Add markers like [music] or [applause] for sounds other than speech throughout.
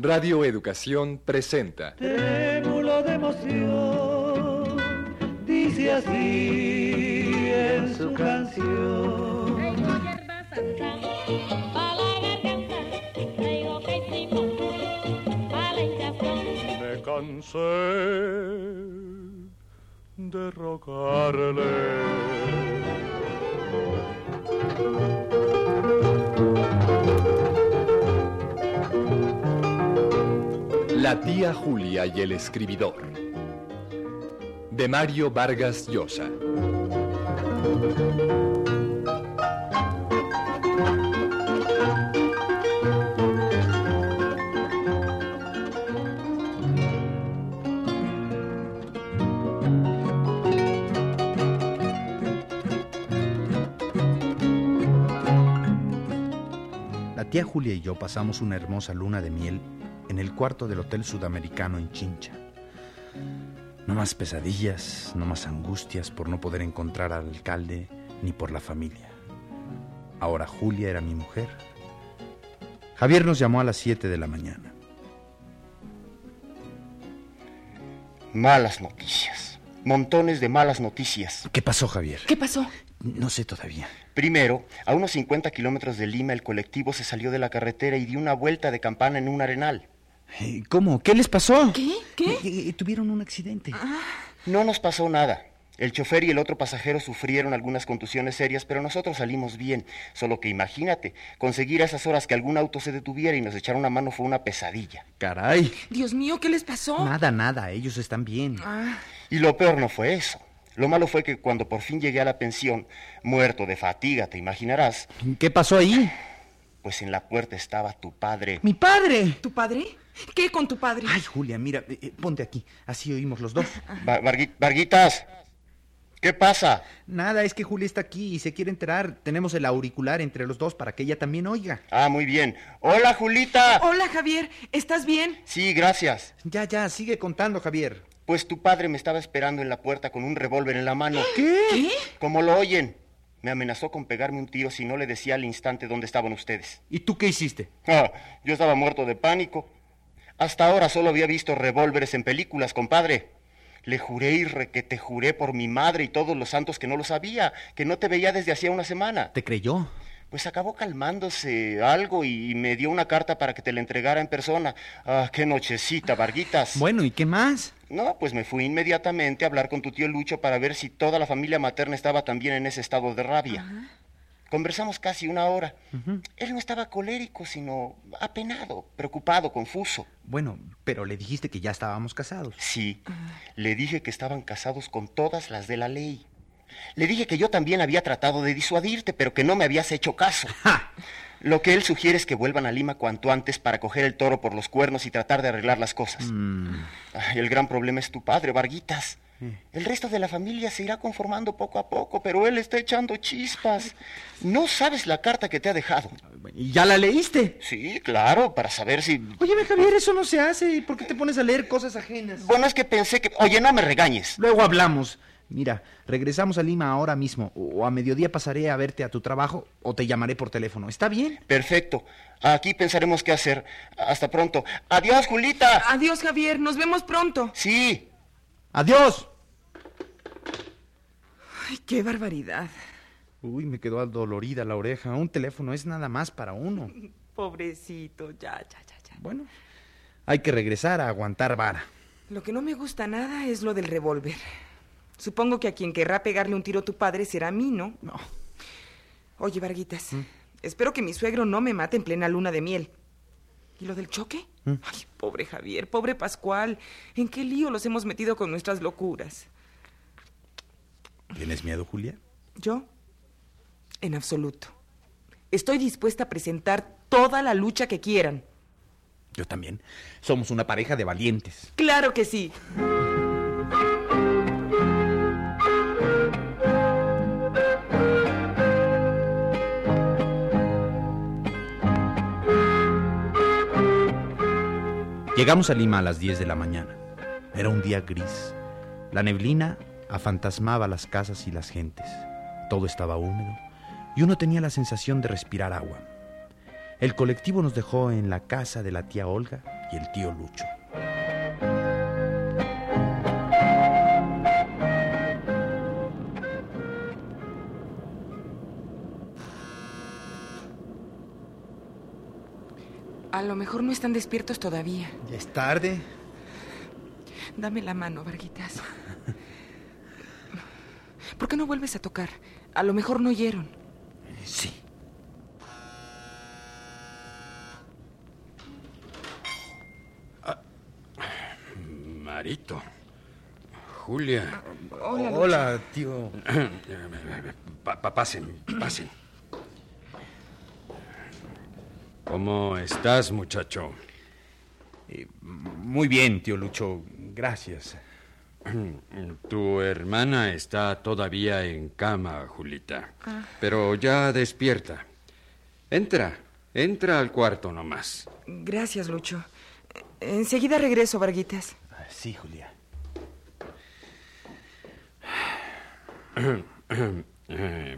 Radio Educación presenta. Trémulo de emoción, dice así en su canción. Me cansé de rogarle. La tía Julia y el escribidor. De Mario Vargas Llosa. La tía Julia y yo pasamos una hermosa luna de miel en el cuarto del Hotel Sudamericano en Chincha. No más pesadillas, no más angustias por no poder encontrar al alcalde ni por la familia. Ahora Julia era mi mujer. Javier nos llamó a las 7 de la mañana. Malas noticias. Montones de malas noticias. ¿Qué pasó, Javier? ¿Qué pasó? No sé todavía. Primero, a unos 50 kilómetros de Lima, el colectivo se salió de la carretera y dio una vuelta de campana en un arenal. ¿Cómo? ¿Qué les pasó? ¿Qué? ¿Qué? Eh, eh, tuvieron un accidente. No nos pasó nada. El chofer y el otro pasajero sufrieron algunas contusiones serias, pero nosotros salimos bien. Solo que imagínate, conseguir a esas horas que algún auto se detuviera y nos echara una mano fue una pesadilla. Caray. Dios mío, ¿qué les pasó? Nada, nada. Ellos están bien. Ah, Y lo peor no fue eso. Lo malo fue que cuando por fin llegué a la pensión, muerto de fatiga, te imaginarás, ¿Qué pasó ahí? pues en la puerta estaba tu padre. ¡Mi padre! ¿Tu padre? ¿Qué con tu padre? Ay, Julia, mira, eh, eh, ponte aquí. Así oímos los dos. [laughs] Va- Vargui- Varguitas, ¿qué pasa? Nada, es que Julia está aquí y se quiere enterar. Tenemos el auricular entre los dos para que ella también oiga. Ah, muy bien. Hola, Julita. Hola, Javier. ¿Estás bien? Sí, gracias. Ya, ya, sigue contando, Javier. Pues tu padre me estaba esperando en la puerta con un revólver en la mano. [gasps] ¿Qué? Como lo oyen. Me amenazó con pegarme un tiro si no le decía al instante dónde estaban ustedes. ¿Y tú qué hiciste? Ah, yo estaba muerto de pánico. Hasta ahora solo había visto revólveres en películas, compadre. Le juré y requete juré por mi madre y todos los santos que no lo sabía, que no te veía desde hacía una semana. ¿Te creyó? Pues acabó calmándose algo y me dio una carta para que te la entregara en persona. Ah, qué nochecita, Varguitas. [sighs] Bueno, ¿y qué más? No, pues me fui inmediatamente a hablar con tu tío Lucho para ver si toda la familia materna estaba también en ese estado de rabia. Conversamos casi una hora. Él no estaba colérico, sino apenado, preocupado, confuso. Bueno, pero le dijiste que ya estábamos casados. Sí, le dije que estaban casados con todas las de la ley. Le dije que yo también había tratado de disuadirte, pero que no me habías hecho caso. [laughs] ¡Ja! Lo que él sugiere es que vuelvan a Lima cuanto antes para coger el toro por los cuernos y tratar de arreglar las cosas. Mm, Ay, el gran problema es tu padre, Varguitas. El resto de la familia se irá conformando poco a poco, pero él está echando chispas. No sabes la carta que te ha dejado. ¿Y ya la leíste? Sí, claro, para saber si... Óyeme, Javier, eso no se hace. ¿Por qué te pones a leer cosas ajenas? Bueno, es que pensé que... Oye, no me regañes. Luego hablamos. Mira, regresamos a Lima ahora mismo. O a mediodía pasaré a verte a tu trabajo o te llamaré por teléfono. ¿Está bien? Perfecto. Aquí pensaremos qué hacer. Hasta pronto. Adiós, Julita. Adiós, Javier. Nos vemos pronto. Sí. ¡Adiós! Ay, qué barbaridad. Uy, me quedó dolorida la oreja. Un teléfono es nada más para uno. Pobrecito, ya, ya, ya, ya. Bueno, hay que regresar a aguantar vara. Lo que no me gusta nada es lo del revólver. Supongo que a quien querrá pegarle un tiro a tu padre será a mí, ¿no? No. Oye, Varguitas, espero que mi suegro no me mate en plena luna de miel. ¿Y lo del choque? Ay, pobre Javier, pobre Pascual. ¿En qué lío los hemos metido con nuestras locuras? ¿Tienes miedo, Julia? ¿Yo? En absoluto. Estoy dispuesta a presentar toda la lucha que quieran. Yo también. Somos una pareja de valientes. Claro que sí. Llegamos a Lima a las 10 de la mañana. Era un día gris. La neblina afantasmaba las casas y las gentes. Todo estaba húmedo y uno tenía la sensación de respirar agua. El colectivo nos dejó en la casa de la tía Olga y el tío Lucho. A lo mejor no están despiertos todavía. Ya es tarde. Dame la mano, Varguitas. ¿Por qué no vuelves a tocar? A lo mejor no oyeron. Sí. Marito. Julia. Hola, Lucho. Hola, tío. [clears throat] Pa- pa- pasen, pasen. ¿Cómo estás, muchacho? Eh, muy bien, tío Lucho. Gracias. [clears throat] Tu hermana está todavía en cama, Julita. Pero ya despierta. Entra, entra al cuarto nomás. Gracias, Lucho. Enseguida regreso, Varguitas. Sí, Julia. [clears throat] Eh,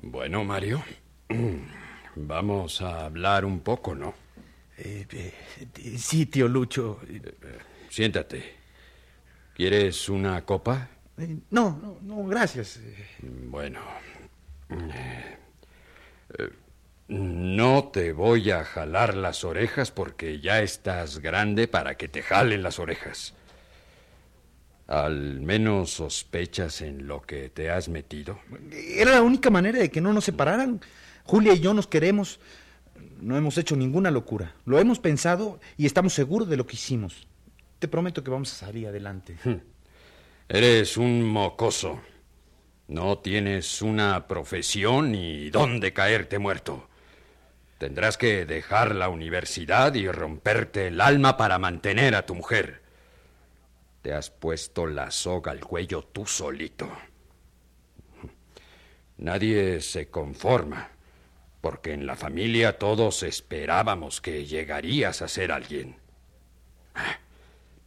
Bueno, Mario. [clears throat] Vamos a hablar un poco, ¿no? Eh, eh, sí, tío Lucho. Eh, Siéntate. ¿Quieres una copa? eh, no, no, no, gracias. Bueno. No te voy a jalar las orejas porque ya estás grande para que te jalen las orejas. Al menos sospechas en lo que te has metido. Era la única manera de que no nos separaran. Julia y yo nos queremos. No hemos hecho ninguna locura. Lo hemos pensado y estamos seguros de lo que hicimos. Te prometo que vamos a salir adelante. Eres un mocoso. No tienes una profesión ni dónde caerte muerto. Tendrás que dejar la universidad y romperte el alma para mantener a tu mujer. Te has puesto la soga al cuello tú solito. Nadie se conforma, porque en la familia todos esperábamos que llegarías a ser alguien.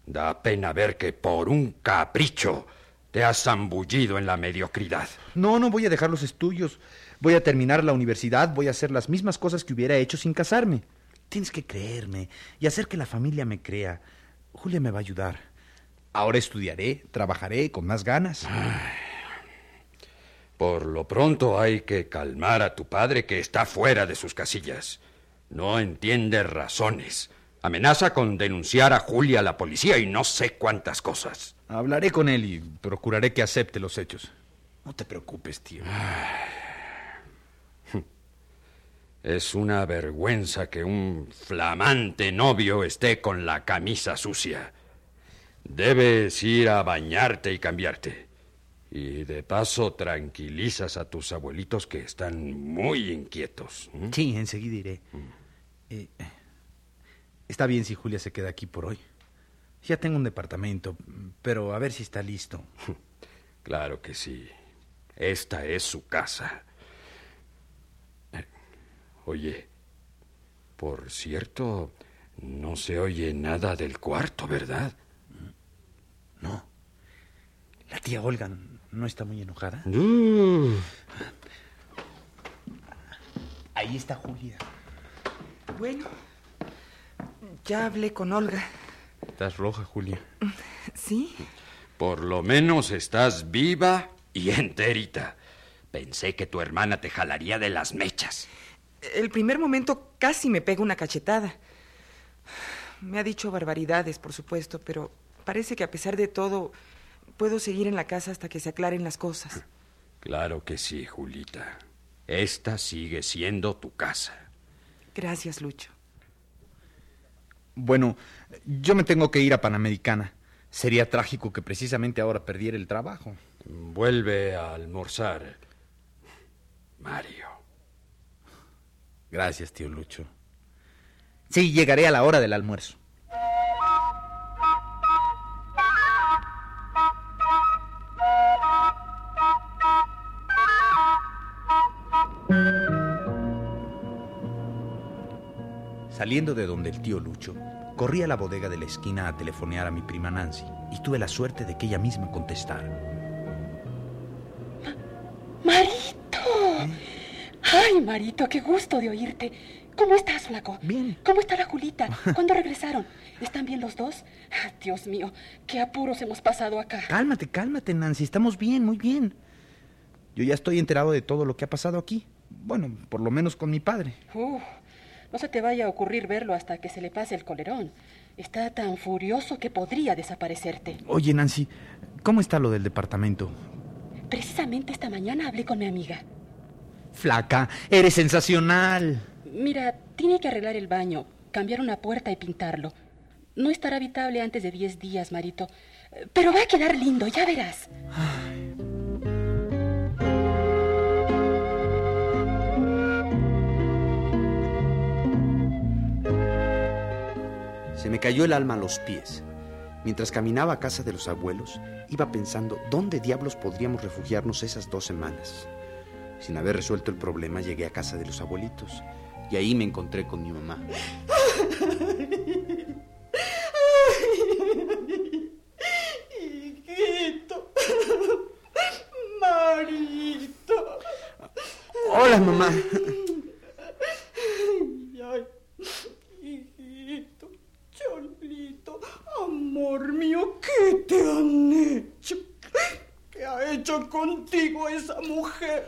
Da pena ver que por un capricho te has zambullido en la mediocridad. No, no voy a dejar los estudios. Voy a terminar la universidad. Voy a hacer las mismas cosas que hubiera hecho sin casarme. Tienes que creerme y hacer que la familia me crea. Julia me va a ayudar. Ahora estudiaré, trabajaré con más ganas. Por lo pronto hay que calmar a tu padre que está fuera de sus casillas. No entiende razones. Amenaza con denunciar a Julia a la policía y no sé cuántas cosas. Hablaré con él y procuraré que acepte los hechos. No te preocupes, tío. Es una vergüenza que un flamante novio esté con la camisa sucia. Debes ir a bañarte y cambiarte. Y de paso tranquilizas a tus abuelitos que están muy inquietos. Sí, enseguida iré. Eh, está bien si Julia se queda aquí por hoy. Ya tengo un departamento, pero a ver si está listo. [laughs] Claro que sí. Esta es su casa. Oye, por cierto, no se oye nada del cuarto, ¿verdad? No. La tía Olga no está muy enojada. Uh, Ahí está Julia. Bueno, ya hablé con Olga. Estás roja, Julia. ¿Sí? por lo menos estás viva y enterita. Pensé que tu hermana te jalaría de las mechas. El primer momento casi me pega una cachetada. Me ha dicho barbaridades, por supuesto, pero parece que a pesar de todo puedo seguir en la casa hasta que se aclaren las cosas. Claro que sí, Julita. Esta sigue siendo tu casa. Gracias, Lucho. Bueno, yo me tengo que ir a Panamericana. Sería trágico que precisamente ahora perdiera el trabajo. Vuelve a almorzar. Mario. Gracias, tío Lucho. Sí, llegaré a la hora del almuerzo. Saliendo de donde el tío Lucho, corrí a la bodega de la esquina a telefonear a mi prima Nancy y tuve la suerte de que ella misma contestara. Marito. Ay, Marito, qué gusto de oírte. ¿Cómo estás, flaco? Bien. ¿Cómo está la Julita? [laughs] ¿Cuándo regresaron? ¿Están bien los dos? Ah, Dios mío, qué apuros hemos pasado acá. Cálmate, cálmate, Nancy. Estamos bien, muy bien. Yo ya estoy enterado de todo lo que ha pasado aquí. Bueno, por lo menos con mi padre. Uf, no se te vaya a ocurrir verlo hasta que se le pase el colerón. Está tan furioso que podría desaparecerte. Oye, Nancy, ¿cómo está lo del departamento? Precisamente esta mañana hablé con mi amiga. Flaca, eres sensacional. Mira, tiene que arreglar el baño, cambiar una puerta y pintarlo. No estará habitable antes de 10 días, Marito. Pero va a quedar lindo, ya verás. Se me cayó el alma a los pies. Mientras caminaba a casa de los abuelos, iba pensando dónde diablos podríamos refugiarnos esas dos semanas. Sin haber resuelto el problema, llegué a casa de los abuelitos y ahí me encontré con mi mamá. [laughs] Hijito. Marito. Hola, mamá. Ay, hijito, Cholito, amor mío, ¿qué te han hecho? ¿Qué ha hecho contigo esa mujer?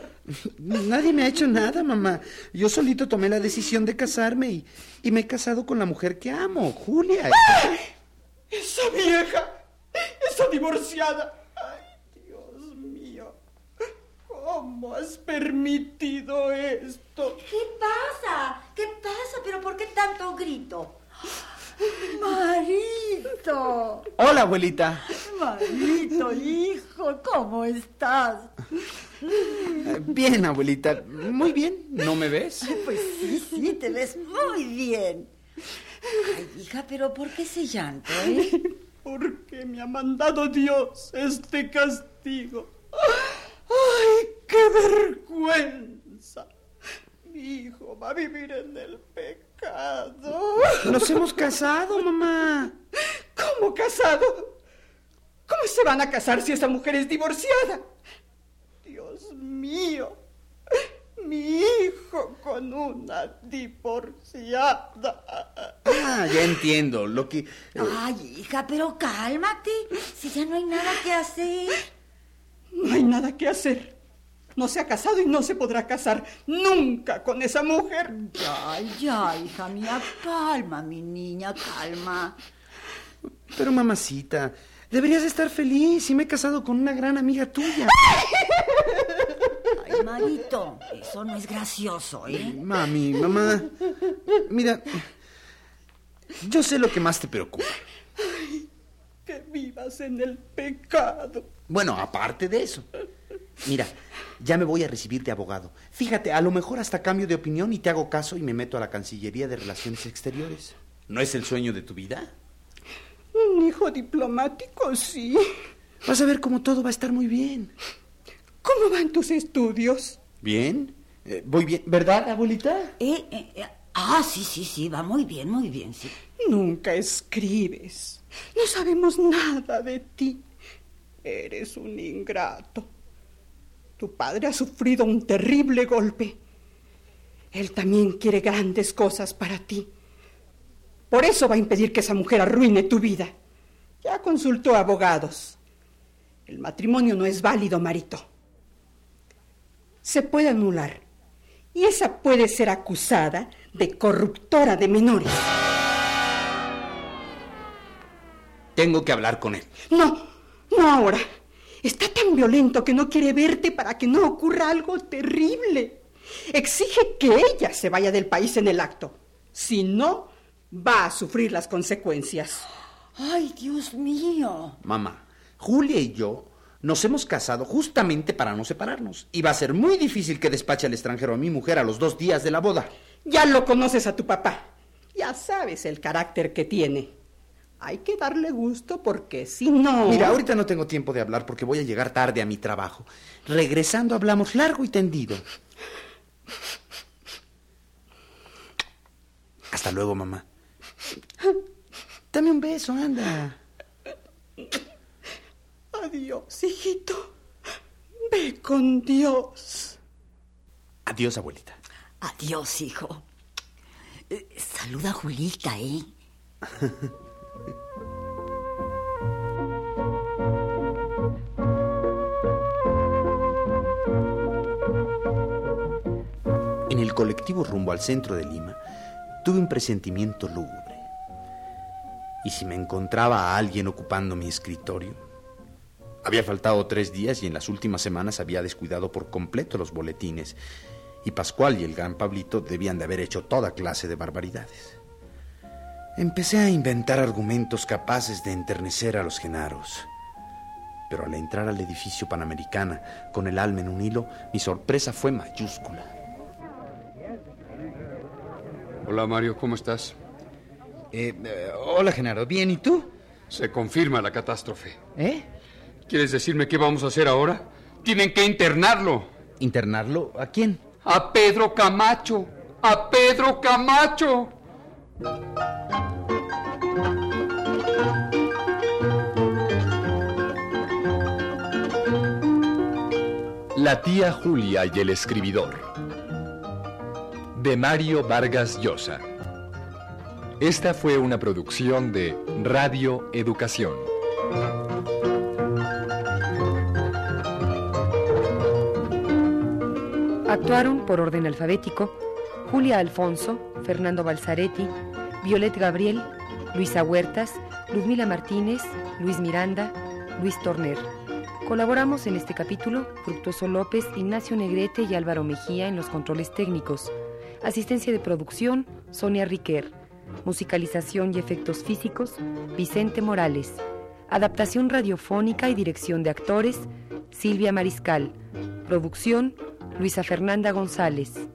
Nadie me ha hecho nada, mamá. Yo solito tomé la decisión de casarme y, y me he casado con la mujer que amo, Julia. Esa vieja, esa divorciada. Ay, Dios mío, ¿cómo has permitido esto? ¿Qué pasa? ¿Qué pasa? ¿Pero por qué tanto grito? Marito, Hola, abuelita. Marito, hijo, ¿cómo estás? Bien, abuelita. Muy bien. ¿No me ves? Pues sí, sí, te ves muy bien. Ay, hija, pero ¿por qué ese llanto, eh? ¿Por qué me ha mandado Dios este castigo? ¡Ay, qué vergüenza! Mi hijo va a vivir en el pecado. Nos hemos casado, mamá. ¿Cómo casado? ¿Cómo se van a casar si esa mujer es divorciada? Dios mío, mi hijo con una divorciada. Ah, ya entiendo. Lo que. Ay, hija, pero cálmate. Si ya no hay nada que hacer. No hay nada que hacer. No se ha casado y no se podrá casar nunca con esa mujer. Ya, ya, hija mía, calma, mi niña, calma. Pero, mamacita, deberías estar feliz. Sí me he casado con una gran amiga tuya. Ay, Marito, eso no es gracioso, ¿eh? Mami, mamá. Mira, yo sé lo que más te preocupa. Que vivas en el pecado. Bueno, aparte de eso. Mira, ya me voy a recibir de abogado. Fíjate, a lo mejor hasta cambio de opinión y te hago caso y me meto a la Cancillería de Relaciones Exteriores. ¿No es el sueño de tu vida? Un hijo diplomático, sí. Vas a ver cómo todo va a estar muy bien. ¿Cómo van tus estudios? ¿Bien? Eh, voy bien, ¿verdad, abuelita? Eh, eh, eh, ah, sí, sí, sí, va muy bien, muy bien, sí. Nunca escribes. No sabemos nada de ti. Eres un ingrato. Tu padre ha sufrido un terrible golpe. Él también quiere grandes cosas para ti. Por eso va a impedir que esa mujer arruine tu vida. Ya consultó a abogados. El matrimonio no es válido, Marito. Se puede anular. Y esa puede ser acusada de corruptora de menores. Tengo que hablar con él. No, no ahora. Está tan violento que no quiere verte para que no ocurra algo terrible. Exige que ella se vaya del país en el acto. Si no, va a sufrir las consecuencias. Ay, Dios mío. Mamá, Julia y yo nos hemos casado justamente para no separarnos. Y va a ser muy difícil que despache al extranjero a mi mujer a los dos días de la boda. Ya lo conoces a tu papá. Ya sabes el carácter que tiene. Hay que darle gusto porque si no... Mira, ahorita no tengo tiempo de hablar porque voy a llegar tarde a mi trabajo. Regresando hablamos largo y tendido. Hasta luego, mamá. Dame un beso, anda. Adiós, hijito. Ve con Dios. Adiós, abuelita. Adiós, hijo. Eh, saluda a Julita, ¿eh? [laughs] En el colectivo rumbo al centro de Lima, tuve un presentimiento lúgubre. ¿Y si me encontraba a alguien ocupando mi escritorio? Había faltado tres días y en las últimas semanas había descuidado por completo los boletines, y Pascual y el gran Pablito debían de haber hecho toda clase de barbaridades. Empecé a inventar argumentos capaces de enternecer a los genaros. Pero al entrar al edificio Panamericana con el alma en un hilo, mi sorpresa fue mayúscula. Hola Mario, ¿cómo estás? Eh, eh, hola Genaro, ¿bien y tú? Se confirma la catástrofe. ¿Eh? ¿Quieres decirme qué vamos a hacer ahora? Tienen que internarlo. ¿Internarlo? ¿A quién? A Pedro Camacho. A Pedro Camacho. La tía Julia y el escribidor. De Mario Vargas Llosa. Esta fue una producción de Radio Educación. Actuaron por orden alfabético Julia Alfonso, Fernando Balzaretti, Violet Gabriel, Luisa Huertas, Luzmila Martínez, Luis Miranda, Luis Torner. Colaboramos en este capítulo Fructuoso López, Ignacio Negrete y Álvaro Mejía en los controles técnicos. Asistencia de producción, Sonia Riquer. Musicalización y efectos físicos, Vicente Morales. Adaptación radiofónica y dirección de actores, Silvia Mariscal. Producción, Luisa Fernanda González.